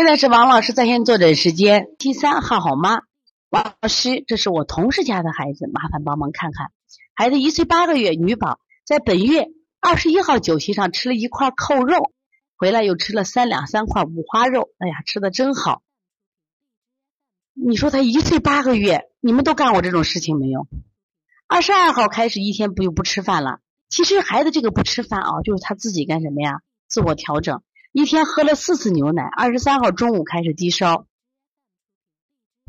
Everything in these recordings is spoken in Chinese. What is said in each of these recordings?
现在是王老师在线坐诊时间，第三号好妈，王老师，这是我同事家的孩子，麻烦帮忙看看。孩子一岁八个月，女宝，在本月二十一号酒席上吃了一块扣肉，回来又吃了三两三块五花肉，哎呀，吃的真好。你说他一岁八个月，你们都干过这种事情没有？二十二号开始一天不就不吃饭了？其实孩子这个不吃饭啊，就是他自己干什么呀？自我调整。一天喝了四次牛奶，二十三号中午开始低烧，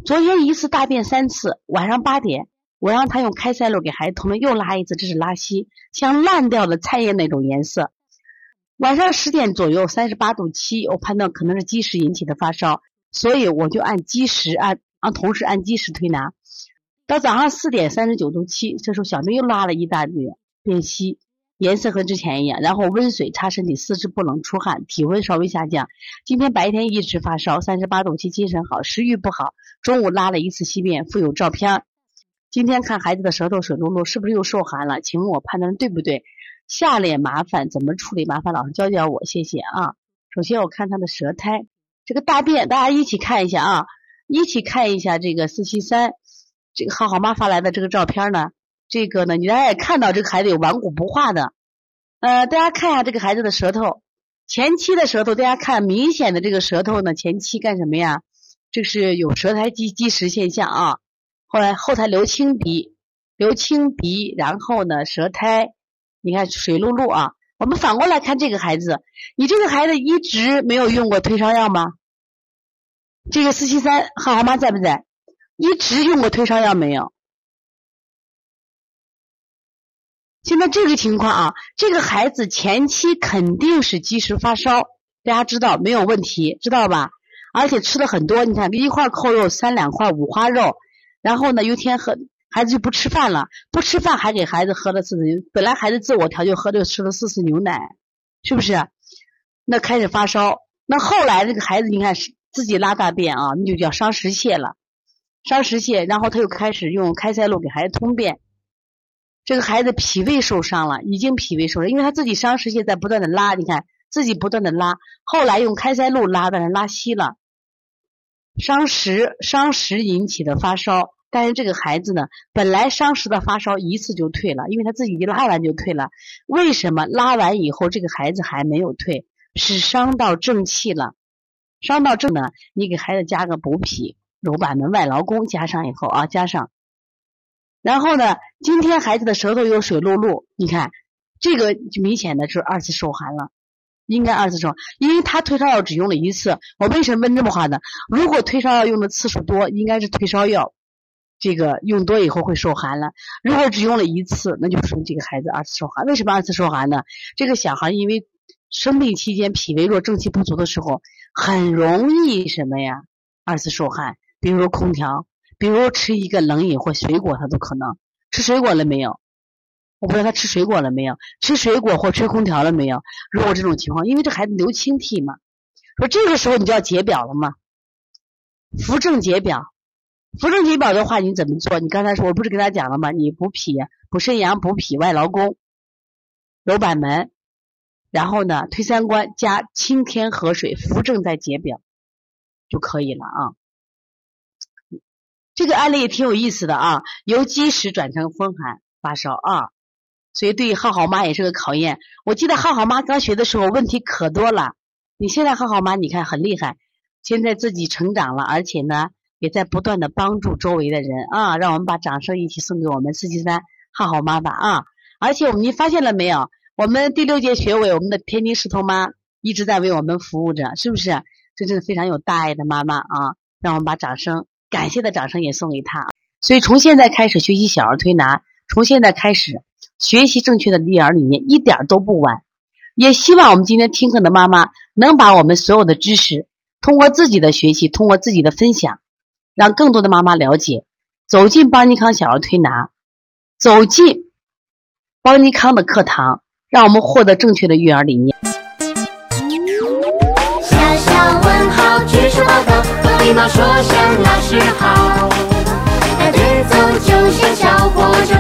昨天一次大便三次，晚上八点我让他用开塞露给孩子通了，又拉一次，这是拉稀，像烂掉的菜叶那种颜色。晚上十点左右三十八度七，我判断可能是积食引起的发烧，所以我就按积食按让同时按积食推拿。到早上四点三十九度七，这时候小妹又拉了一大堆便稀。颜色和之前一样，然后温水擦身体，四肢不冷，出汗，体温稍微下降。今天白天一直发烧，三十八度七，精神好，食欲不好。中午拉了一次稀便，附有照片。今天看孩子的舌头水漉漉，是不是又受寒了？请问我判断对不对？下列麻烦怎么处理？麻烦老师教教我，谢谢啊。首先我看他的舌苔，这个大便，大家一起看一下啊，一起看一下这个四七三，这个浩浩妈发来的这个照片呢。这个呢，你大家也看到这个孩子有顽固不化的，呃，大家看一下这个孩子的舌头，前期的舌头，大家看明显的这个舌头呢，前期干什么呀？这是有舌苔积积食现象啊。后来后台流清鼻，流清鼻，然后呢舌苔，你看水漉漉啊。我们反过来看这个孩子，你这个孩子一直没有用过退烧药吗？这个四七三浩浩妈在不在？一直用过退烧药没有？现在这个情况啊，这个孩子前期肯定是积食发烧，大家知道没有问题，知道吧？而且吃的很多，你看一块扣肉，三两块五花肉，然后呢，有天喝孩子就不吃饭了，不吃饭还给孩子喝了四次，本来孩子自我调就喝就吃了四次牛奶，是不是？那开始发烧，那后来这个孩子你看自己拉大便啊，那就叫伤食泻了，伤食泻，然后他又开始用开塞露给孩子通便。这个孩子脾胃受伤了，已经脾胃受伤，因为他自己伤食泻在不断的拉，你看自己不断的拉，后来用开塞露拉，但是拉稀了，伤食伤食引起的发烧，但是这个孩子呢，本来伤食的发烧一次就退了，因为他自己一拉完就退了，为什么拉完以后这个孩子还没有退？是伤到正气了，伤到正呢，你给孩子加个补脾、揉板门、外劳宫，加上以后啊，加上。然后呢，今天孩子的舌头有水漉漉，你看这个就明显的是二次受寒了，应该二次受，因为他退烧药只用了一次。我为什么问这么话呢？如果退烧药用的次数多，应该是退烧药这个用多以后会受寒了。如果只用了一次，那就说明这个孩子二次受寒。为什么二次受寒呢？这个小孩因为生病期间脾胃弱、正气不足的时候，很容易什么呀？二次受寒，比如说空调。比如吃一个冷饮或水果，他都可能吃水果了没有？我不知道他吃水果了没有，吃水果或吹空调了没有？如果这种情况，因为这孩子流清涕嘛，说这个时候你就要解表了嘛，扶正解表，扶正解表的话你怎么做？你刚才说我不是跟他讲了吗？你补脾、补肾阳、补脾、外劳宫、揉板门，然后呢推三关加清天河水扶正再解表就可以了啊。这个案例也挺有意思的啊，由积食转成风寒发烧啊，所以对浩浩妈也是个考验。我记得浩浩妈刚学的时候问题可多了，你现在浩浩妈你看很厉害，现在自己成长了，而且呢也在不断的帮助周围的人啊，让我们把掌声一起送给我们四七三浩浩妈吧啊！而且我们你发现了没有？我们第六届学委，我们的天津石头妈一直在为我们服务着，是不是？这真是非常有大爱的妈妈啊！让我们把掌声。感谢的掌声也送给他。所以从现在开始学习小儿推拿，从现在开始学习正确的育儿理念，一点都不晚。也希望我们今天听课的妈妈能把我们所有的知识，通过自己的学习，通过自己的分享，让更多的妈妈了解，走进邦尼康小儿推拿，走进邦尼康的课堂，让我们获得正确的育儿理念。小小问号，举手报告。礼貌说声老师好，那节奏就像小火车